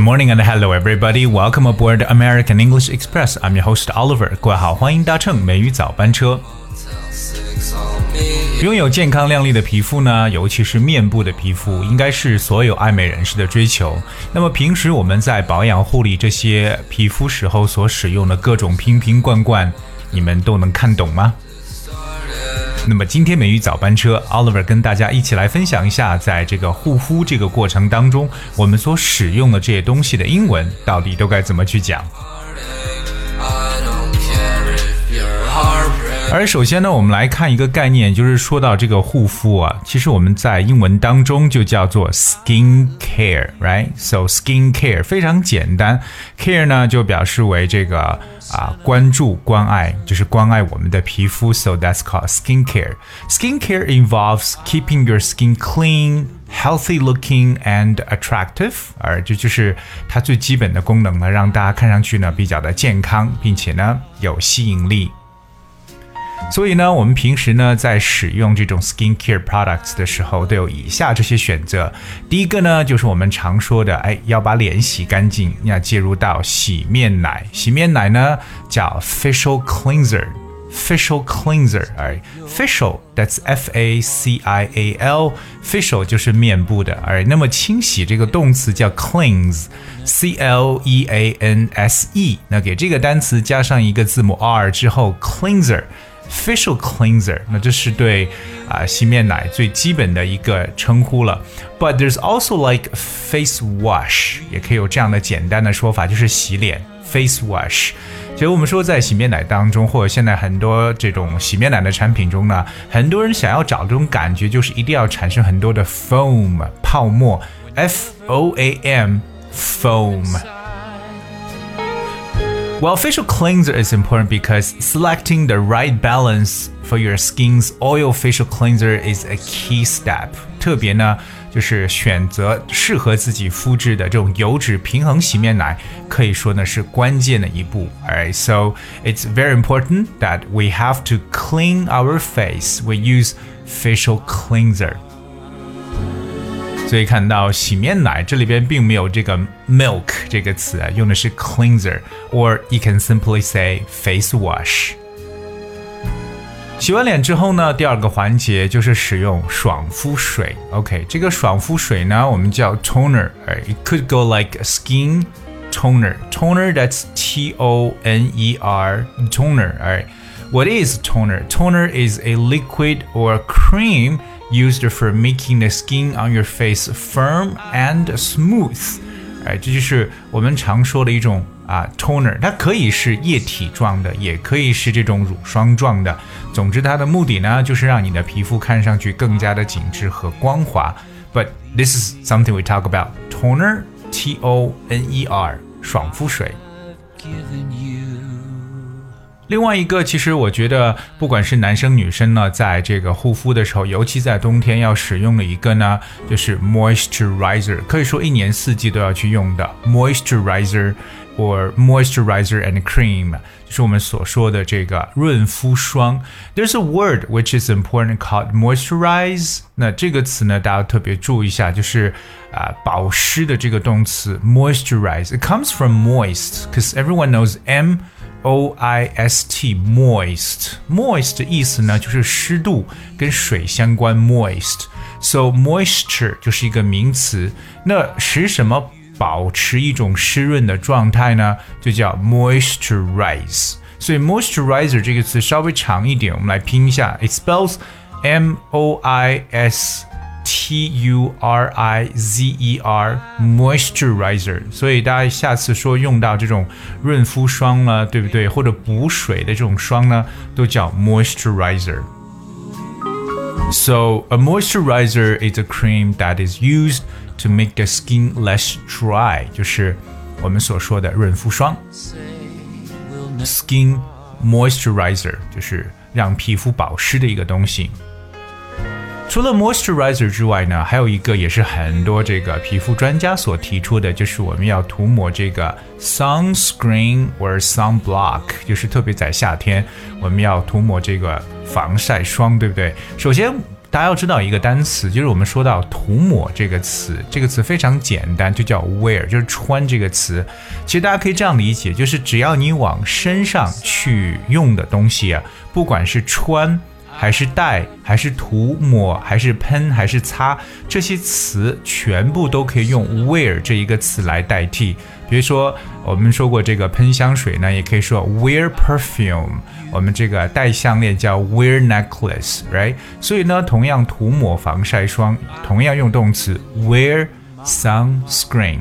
morning and hello everybody. Welcome aboard American English Express. I'm your host Oliver. 各位好，欢迎搭乘美语早班车。拥有健康亮丽的皮肤呢，尤其是面部的皮肤，应该是所有爱美人士的追求。那么平时我们在保养护理这些皮肤时候所使用的各种瓶瓶罐罐，你们都能看懂吗？那么今天美语早班车，Oliver 跟大家一起来分享一下，在这个护肤这个过程当中，我们所使用的这些东西的英文到底都该怎么去讲。而首先呢，我们来看一个概念，就是说到这个护肤啊，其实我们在英文当中就叫做 skin care，right？So skin care 非常简单，care 呢就表示为这个啊关注、关爱，就是关爱我们的皮肤，so that's called skin care. Skin care involves keeping your skin clean, healthy looking and attractive，而这就是它最基本的功能呢，让大家看上去呢比较的健康，并且呢有吸引力。所以呢，我们平时呢在使用这种 skincare products 的时候，都有以下这些选择。第一个呢，就是我们常说的，哎，要把脸洗干净，要介入到洗面奶。洗面奶呢叫 facial cleanser，facial cleanser，哎，facial that's F A C I A L，facial 就是面部的，哎，那么清洗这个动词叫 cleans，c l e a n s e，那给这个单词加上一个字母 R 之后，cleanser。Facial cleanser，那这是对啊洗面奶最基本的一个称呼了。But there's also like face wash，也可以有这样的简单的说法，就是洗脸 face wash。其实我们说在洗面奶当中，或者现在很多这种洗面奶的产品中呢，很多人想要找这种感觉，就是一定要产生很多的 foam 泡沫，F O A M foam。Well, facial cleanser is important because selecting the right balance for your skin's oil facial cleanser is a key step. 特别呢，就是选择适合自己肤质的这种油脂平衡洗面奶，可以说呢是关键的一步。Alright, so it's very important that we have to clean our face. We use facial cleanser. 所以看到洗面奶这里边并没有这个 milk 这个词啊，用的是 cleanser，or you can simply say face wash。洗完脸之后呢，第二个环节就是使用爽肤水。OK，这个爽肤水呢，我们叫 toner。It could go like skin toner. Toner that's T O N E R toner. Alright. What is toner? Toner is a liquid or cream used for making the skin on your face firm and smooth。哎，这就是我们常说的一种啊 toner，它可以是液体状的，也可以是这种乳霜状的。总之，它的目的呢，就是让你的皮肤看上去更加的紧致和光滑。But this is something we talk about toner, T O N E R，爽肤水。 另外一个，其实我觉得，不管是男生女生呢，在这个护肤的时候，尤其在冬天要使用的一个呢，就是 moisturizer，可以说一年四季都要去用的 moisturizer or moisturizer and cream，就是我们所说的这个润肤霜。There's a word which is important called moisturize。那这个词呢，大家特别注意一下，就是啊，保湿的这个动词 moisturize。It comes from moist，because everyone knows M。 O I S T moist moist 的意思呢，就是湿度跟水相关 moist。So moisture 就是一个名词，那使什么保持一种湿润的状态呢？就叫 moisturize。所以 moisturizer 这个词稍微长一点，我们来拼一下，it spells M O I S。T U R I Z E R moisturizer，所以大家下次说用到这种润肤霜了，对不对？或者补水的这种霜呢，都叫 moisturizer。So a moisturizer is a cream that is used to make the skin less dry，就是我们所说的润肤霜。Skin moisturizer 就是让皮肤保湿的一个东西。 除了 moisturizer 之外呢，还有一个也是很多这个皮肤专家所提出的，就是我们要涂抹这个 sunscreen 或 sunblock，就是特别在夏天我们要涂抹这个防晒霜，对不对？首先大家要知道一个单词，就是我们说到涂抹这个词，这个词非常简单，就叫 wear，就是穿这个词。其实大家可以这样理解，就是只要你往身上去用的东西啊，不管是穿。还是带，还是涂抹，还是喷，还是擦，这些词全部都可以用 wear 这一个词来代替。比如说，我们说过这个喷香水呢，也可以说 wear perfume。我们这个戴项链叫 wear necklace，right？所以呢，同样涂抹防晒霜，同样用动词 wear sunscreen。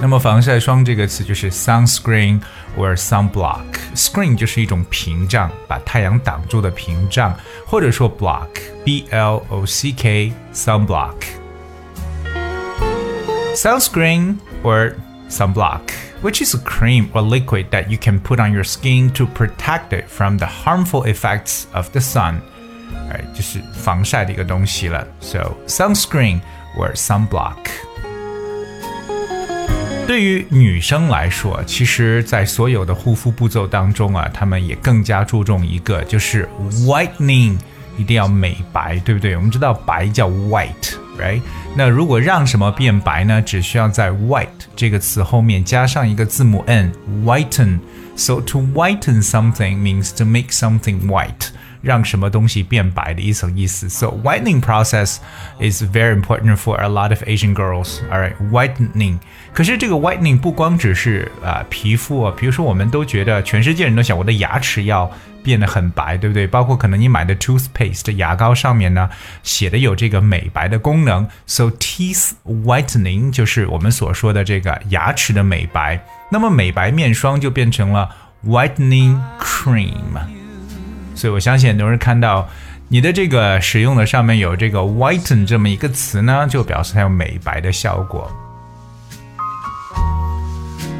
那么防晒霜这个词就是 sunscreen or sunblock。screen 就是一种屏障，把太阳挡住的屏障，或者说 block，b l o c k sunblock。Sunscreen or sunblock, which is a cream or liquid that you can put on your skin to protect it from the harmful effects of the sun. 哎，就是防晒的一个东西了。So sunscreen or sunblock. 对于女生来说，其实，在所有的护肤步骤当中啊，她们也更加注重一个，就是 whitening，一定要美白，对不对？我们知道白叫 white，right？那如果让什么变白呢？只需要在 white 这个词后面加上一个字母 n，whiten。So to whiten something means to make something white. 让什么东西变白的一层意思。So whitening process is very important for a lot of Asian girls. All right, whitening. 可是这个 whitening 不光只是啊、呃、皮肤啊，比如说我们都觉得全世界人都想我的牙齿要变得很白，对不对？包括可能你买的 toothpaste 牙膏上面呢写的有这个美白的功能。So teeth whitening 就是我们所说的这个牙齿的美白。那么美白面霜就变成了 whitening cream。所以我相信很多人看到你的这个使用的上面有这个 whiten 这么一个词呢，就表示它有美白的效果。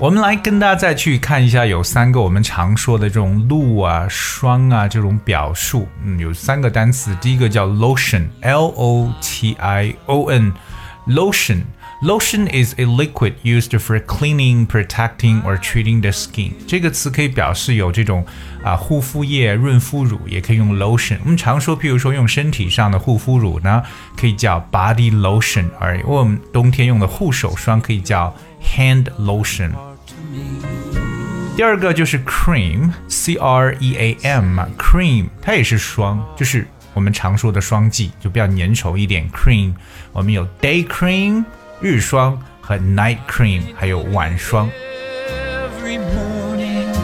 我们来跟大家再去看一下，有三个我们常说的这种露啊、霜啊这种表述。嗯，有三个单词，第一个叫 lotion，L O T I O N，lotion。Lotion is a liquid used for cleaning, protecting or treating the skin。这个词可以表示有这种啊护肤液、润肤乳，也可以用 lotion。我们常说，譬如说用身体上的护肤乳呢，可以叫 body lotion，而我们冬天用的护手霜可以叫 hand lotion。第二个就是 cream，c r e a m，cream 它也是霜，就是我们常说的霜剂，就比较粘稠一点。cream，我们有 day cream。 日霜和 night cream，还有晚霜。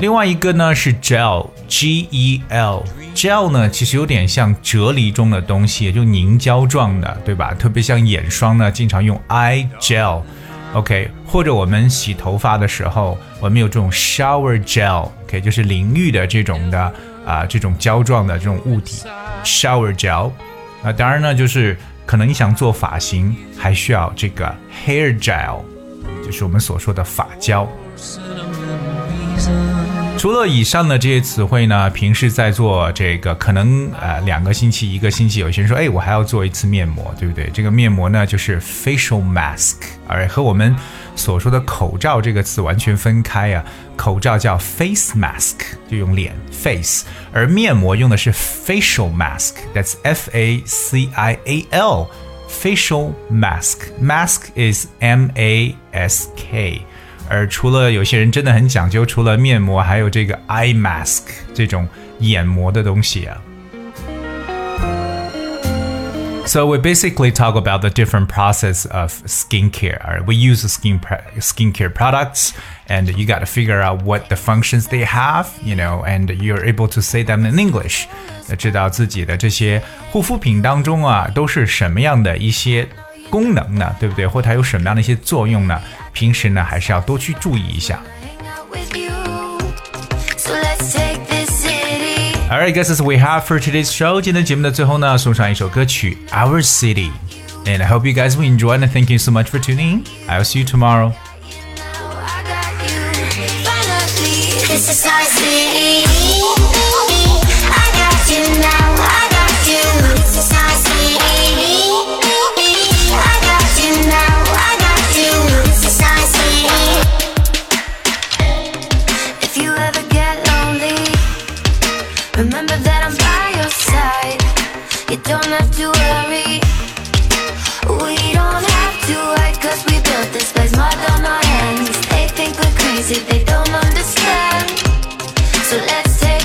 另外一个呢是 gel，G E L，gel 呢其实有点像啫喱中的东西，也就凝胶状的，对吧？特别像眼霜呢，经常用 eye gel，OK，或者我们洗头发的时候，我们有这种 shower gel，OK，就是淋浴的这种的啊，这种胶状的这种物体，shower gel。啊，当然呢，就是。可能你想做发型，还需要这个 hair gel，就是我们所说的发胶。除了以上的这些词汇呢，平时在做这个，可能呃两个星期、一个星期，有些人说，哎，我还要做一次面膜，对不对？这个面膜呢，就是 facial mask，而和我们所说的口罩这个词完全分开啊。口罩叫 face mask，就用脸 face，而面膜用的是 facial mask，that's F A C I A L，facial mask，mask is M A S K。而除了有些人真的很讲究，除了面膜，还有这个 eye mask 这种眼膜的东西啊。So we basically talk about the different process of skincare. We use skin skincare products, and you got to figure out what the functions they have, you know, and you're able to say them in English. 知道自己的这些护肤品当中啊，都是什么样的一些功能呢？对不对？或它有什么样的一些作用呢？ 平时呢，还是要多去注意一下。Alright, guys, that's we have for today's show. 今天节目的最后呢，送上一首歌曲《Our City》，and I hope you guys will enjoy. And thank you so much for tuning. I'll see you tomorrow. This is our city. that I'm by your side. You don't have to worry. We don't have to we built this place, mud on our hands. They think we're crazy, they don't understand. So let's take